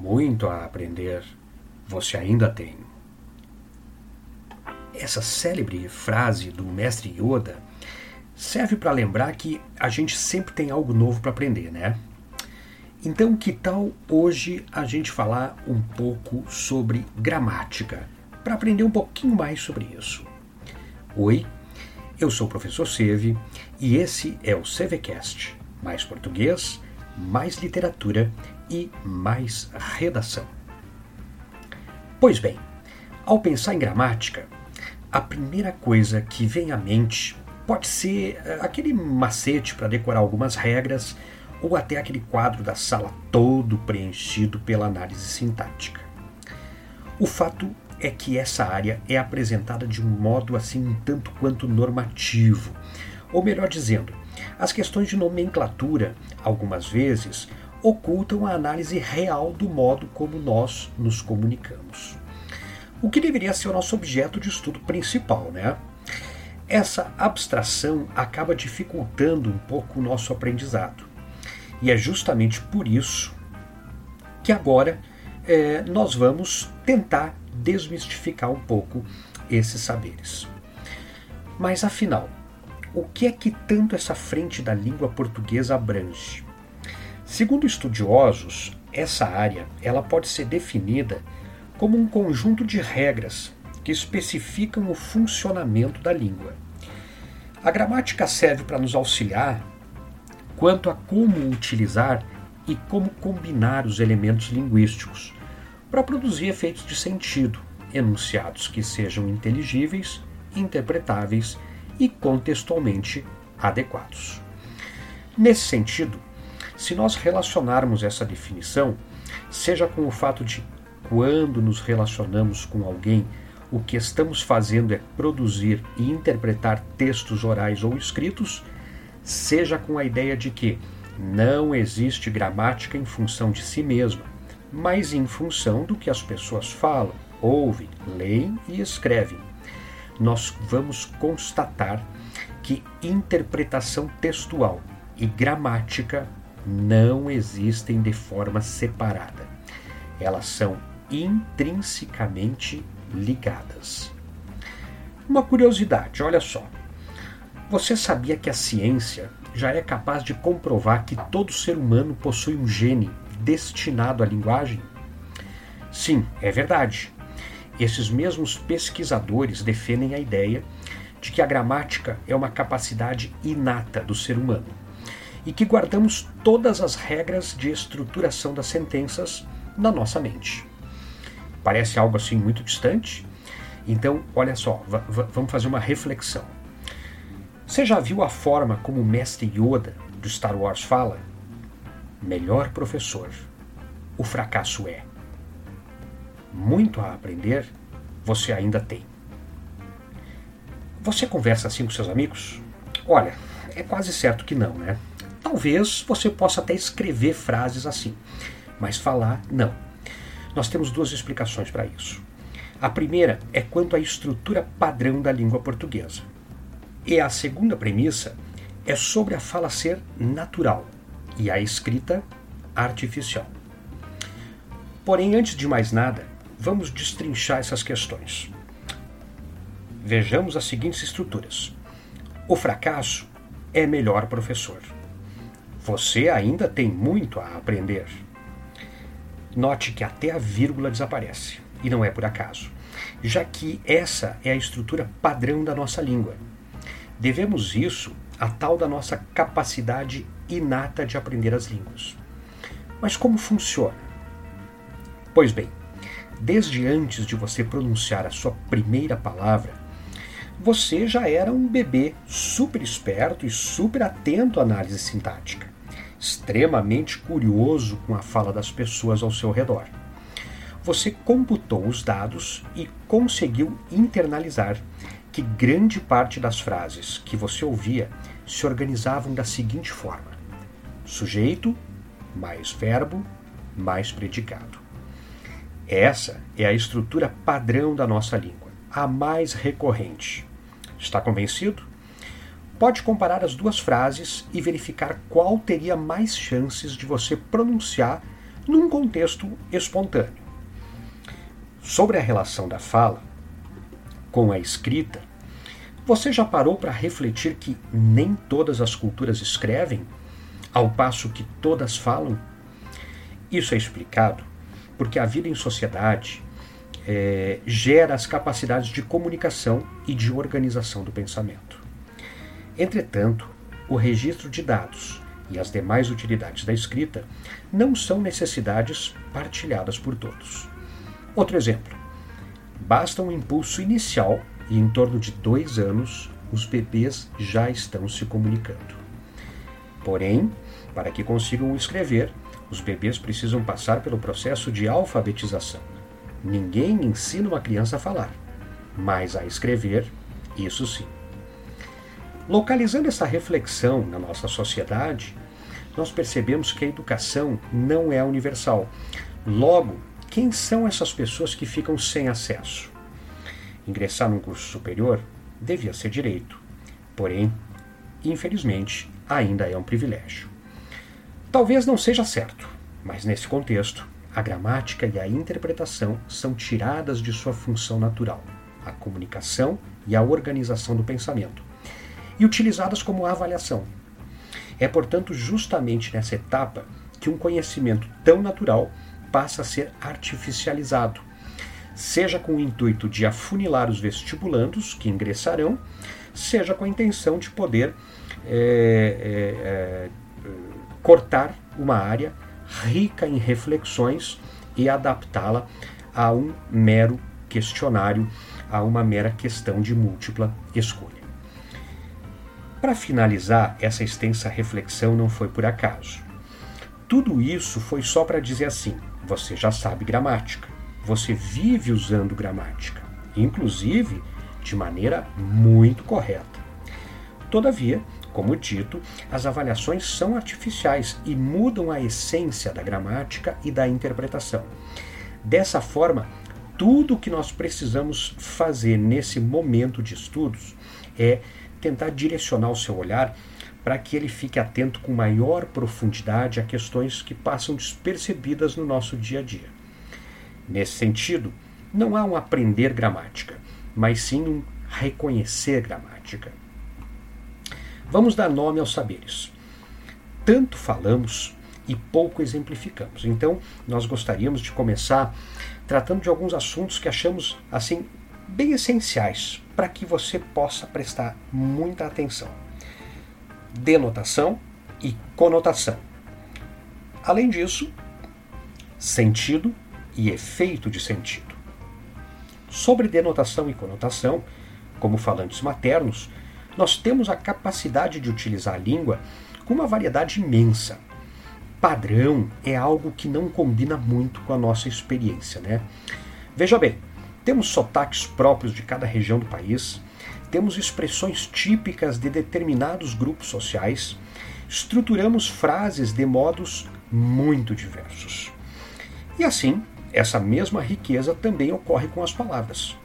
Muito a aprender você ainda tem. Essa célebre frase do mestre Yoda serve para lembrar que a gente sempre tem algo novo para aprender, né? Então, que tal hoje a gente falar um pouco sobre gramática, para aprender um pouquinho mais sobre isso? Oi, eu sou o professor Seve e esse é o Sevecast, mais português, mais literatura e mais redação. Pois bem, ao pensar em gramática, a primeira coisa que vem à mente pode ser eh, aquele macete para decorar algumas regras ou até aquele quadro da sala todo preenchido pela análise sintática. O fato é que essa área é apresentada de um modo assim um tanto quanto normativo, ou melhor dizendo, as questões de nomenclatura, algumas vezes, ocultam a análise real do modo como nós nos comunicamos. O que deveria ser o nosso objeto de estudo principal, né? Essa abstração acaba dificultando um pouco o nosso aprendizado. E é justamente por isso que agora é, nós vamos tentar desmistificar um pouco esses saberes. Mas afinal, o que é que tanto essa frente da língua portuguesa abrange? Segundo estudiosos, essa área ela pode ser definida como um conjunto de regras que especificam o funcionamento da língua. A gramática serve para nos auxiliar quanto a como utilizar e como combinar os elementos linguísticos para produzir efeitos de sentido, enunciados que sejam inteligíveis, interpretáveis e contextualmente adequados. Nesse sentido, se nós relacionarmos essa definição, seja com o fato de quando nos relacionamos com alguém, o que estamos fazendo é produzir e interpretar textos orais ou escritos, seja com a ideia de que não existe gramática em função de si mesma, mas em função do que as pessoas falam, ouvem, leem e escrevem. Nós vamos constatar que interpretação textual e gramática não existem de forma separada. Elas são intrinsecamente ligadas. Uma curiosidade, olha só. Você sabia que a ciência já é capaz de comprovar que todo ser humano possui um gene destinado à linguagem? Sim, é verdade. Esses mesmos pesquisadores defendem a ideia de que a gramática é uma capacidade inata do ser humano e que guardamos todas as regras de estruturação das sentenças na nossa mente. Parece algo assim muito distante? Então, olha só, vamos fazer uma reflexão. Você já viu a forma como o mestre Yoda do Star Wars fala? Melhor professor, o fracasso é. Muito a aprender você ainda tem. Você conversa assim com seus amigos? Olha, é quase certo que não, né? Talvez você possa até escrever frases assim, mas falar, não. Nós temos duas explicações para isso. A primeira é quanto à estrutura padrão da língua portuguesa. E a segunda premissa é sobre a fala ser natural e a escrita artificial. Porém, antes de mais nada, vamos destrinchar essas questões. Vejamos as seguintes estruturas. O fracasso é melhor professor. Você ainda tem muito a aprender. Note que até a vírgula desaparece, e não é por acaso, já que essa é a estrutura padrão da nossa língua. Devemos isso à tal da nossa capacidade inata de aprender as línguas. Mas como funciona? Pois bem, desde antes de você pronunciar a sua primeira palavra, você já era um bebê super esperto e super atento à análise sintática extremamente curioso com a fala das pessoas ao seu redor. Você computou os dados e conseguiu internalizar que grande parte das frases que você ouvia se organizavam da seguinte forma: sujeito mais verbo mais predicado. Essa é a estrutura padrão da nossa língua, a mais recorrente. Está convencido? Pode comparar as duas frases e verificar qual teria mais chances de você pronunciar num contexto espontâneo. Sobre a relação da fala com a escrita, você já parou para refletir que nem todas as culturas escrevem, ao passo que todas falam? Isso é explicado porque a vida em sociedade é, gera as capacidades de comunicação e de organização do pensamento. Entretanto, o registro de dados e as demais utilidades da escrita não são necessidades partilhadas por todos. Outro exemplo: basta um impulso inicial e em torno de dois anos os bebês já estão se comunicando. Porém, para que consigam escrever, os bebês precisam passar pelo processo de alfabetização. Ninguém ensina uma criança a falar, mas a escrever, isso sim. Localizando essa reflexão na nossa sociedade, nós percebemos que a educação não é universal. Logo, quem são essas pessoas que ficam sem acesso? Ingressar num curso superior devia ser direito, porém, infelizmente, ainda é um privilégio. Talvez não seja certo, mas nesse contexto, a gramática e a interpretação são tiradas de sua função natural, a comunicação e a organização do pensamento, e utilizadas como avaliação. É, portanto, justamente nessa etapa que um conhecimento tão natural passa a ser artificializado, seja com o intuito de afunilar os vestibulandos que ingressarão, seja com a intenção de poder é, é, cortar uma área rica em reflexões e adaptá-la a um mero questionário, a uma mera questão de múltipla escolha. Para finalizar, essa extensa reflexão não foi por acaso. Tudo isso foi só para dizer assim: você já sabe gramática, você vive usando gramática, inclusive de maneira muito correta. Todavia, como dito, as avaliações são artificiais e mudam a essência da gramática e da interpretação. Dessa forma, tudo o que nós precisamos fazer nesse momento de estudos é tentar direcionar o seu olhar para que ele fique atento com maior profundidade a questões que passam despercebidas no nosso dia a dia. Nesse sentido, não há um aprender gramática, mas sim um reconhecer gramática. Vamos dar nome aos saberes. Tanto falamos e pouco exemplificamos. Então, nós gostaríamos de começar tratando de alguns assuntos que achamos assim bem essenciais para que você possa prestar muita atenção. Denotação e conotação. Além disso, sentido e efeito de sentido. Sobre denotação e conotação, como falantes maternos, nós temos a capacidade de utilizar a língua com uma variedade imensa. Padrão é algo que não combina muito com a nossa experiência, né? Veja bem, temos sotaques próprios de cada região do país, temos expressões típicas de determinados grupos sociais, estruturamos frases de modos muito diversos. E assim, essa mesma riqueza também ocorre com as palavras.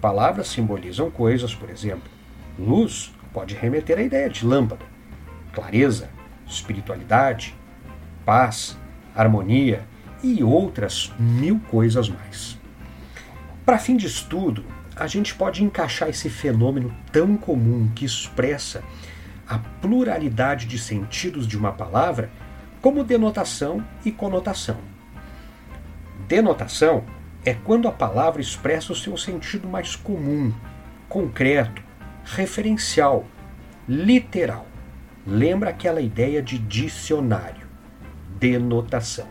Palavras simbolizam coisas, por exemplo, Luz pode remeter à ideia de lâmpada, clareza, espiritualidade, paz, harmonia e outras mil coisas mais. Para fim de estudo, a gente pode encaixar esse fenômeno tão comum que expressa a pluralidade de sentidos de uma palavra como denotação e conotação. Denotação é quando a palavra expressa o seu sentido mais comum, concreto, referencial, literal. Lembra aquela ideia de dicionário, denotação.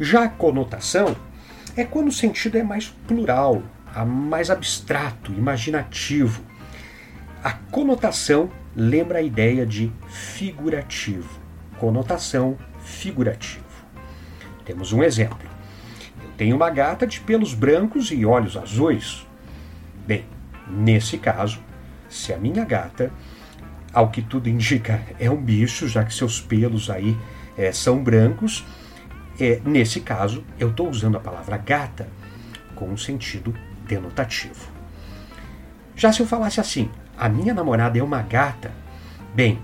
Já a conotação é quando o sentido é mais plural, mais abstrato, imaginativo. A conotação lembra a ideia de figurativo. Conotação figurativo. Temos um exemplo. Eu tenho uma gata de pelos brancos e olhos azuis. Bem, nesse caso, se a minha gata, ao que tudo indica, é um bicho, já que seus pelos aí é, são brancos, é, nesse caso eu estou usando a palavra gata com um sentido denotativo. Já se eu falasse assim, a minha namorada é uma gata, bem,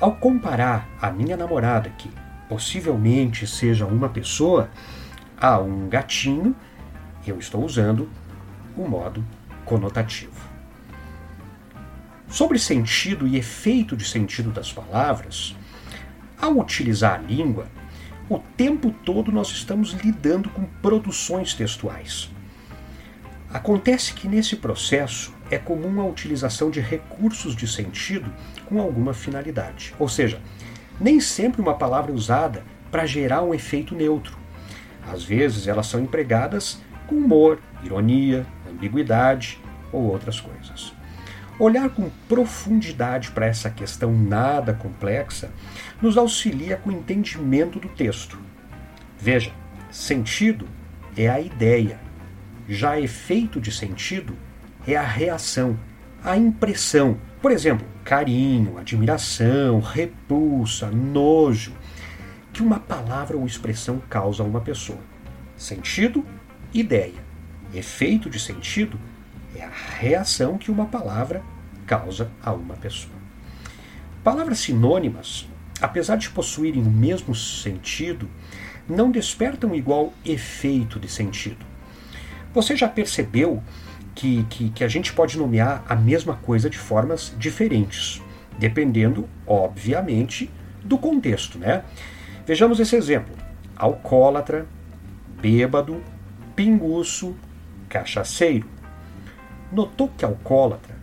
ao comparar a minha namorada, que possivelmente seja uma pessoa, a um gatinho, eu estou usando o modo conotativo. Sobre sentido e efeito de sentido das palavras, ao utilizar a língua, o tempo todo nós estamos lidando com produções textuais. Acontece que nesse processo é comum a utilização de recursos de sentido com alguma finalidade. Ou seja, nem sempre uma palavra é usada para gerar um efeito neutro. Às vezes elas são empregadas com humor, ironia, ambiguidade ou outras coisas. Olhar com profundidade para essa questão nada complexa nos auxilia com o entendimento do texto. Veja, sentido é a ideia, já efeito de sentido é a reação, a impressão. Por exemplo, carinho, admiração, repulsa, nojo, que uma palavra ou expressão causa a uma pessoa. Sentido, ideia. Efeito de sentido é a reação que uma palavra causa a uma pessoa. Palavras sinônimas, apesar de possuírem o mesmo sentido, não despertam igual efeito de sentido. Você já percebeu que, que, que a gente pode nomear a mesma coisa de formas diferentes, dependendo, obviamente, do contexto, né? Vejamos esse exemplo: alcoólatra, bêbado, pinguço, cachaceiro. Notou que alcoólatra,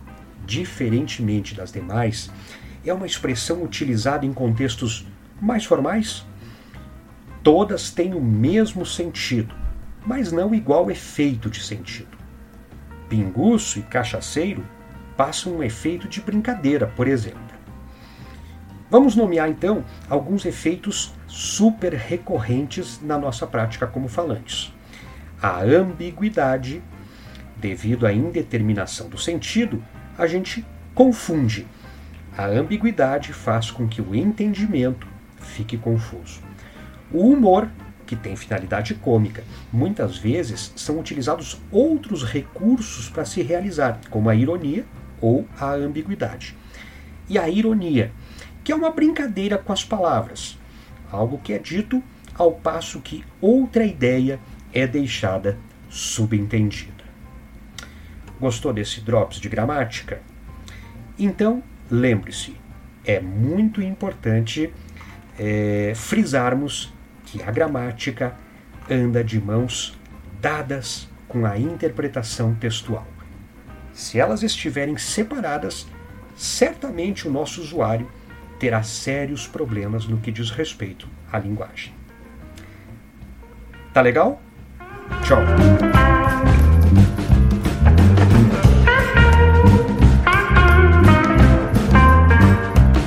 diferentemente das demais, é uma expressão utilizada em contextos mais formais? Todas têm o mesmo sentido, mas não igual efeito de sentido. Pinguço e cachaceiro passam um efeito de brincadeira, por exemplo. Vamos nomear então alguns efeitos super recorrentes na nossa prática como falantes. A ambiguidade Devido à indeterminação do sentido, a gente confunde. A ambiguidade faz com que o entendimento fique confuso. O humor, que tem finalidade cômica, muitas vezes são utilizados outros recursos para se realizar, como a ironia ou a ambiguidade. E a ironia, que é uma brincadeira com as palavras, algo que é dito ao passo que outra ideia é deixada subentendida. Gostou desse drops de gramática? Então, lembre-se, é muito importante é, frisarmos que a gramática anda de mãos dadas com a interpretação textual. Se elas estiverem separadas, certamente o nosso usuário terá sérios problemas no que diz respeito à linguagem. Tá legal? Tchau!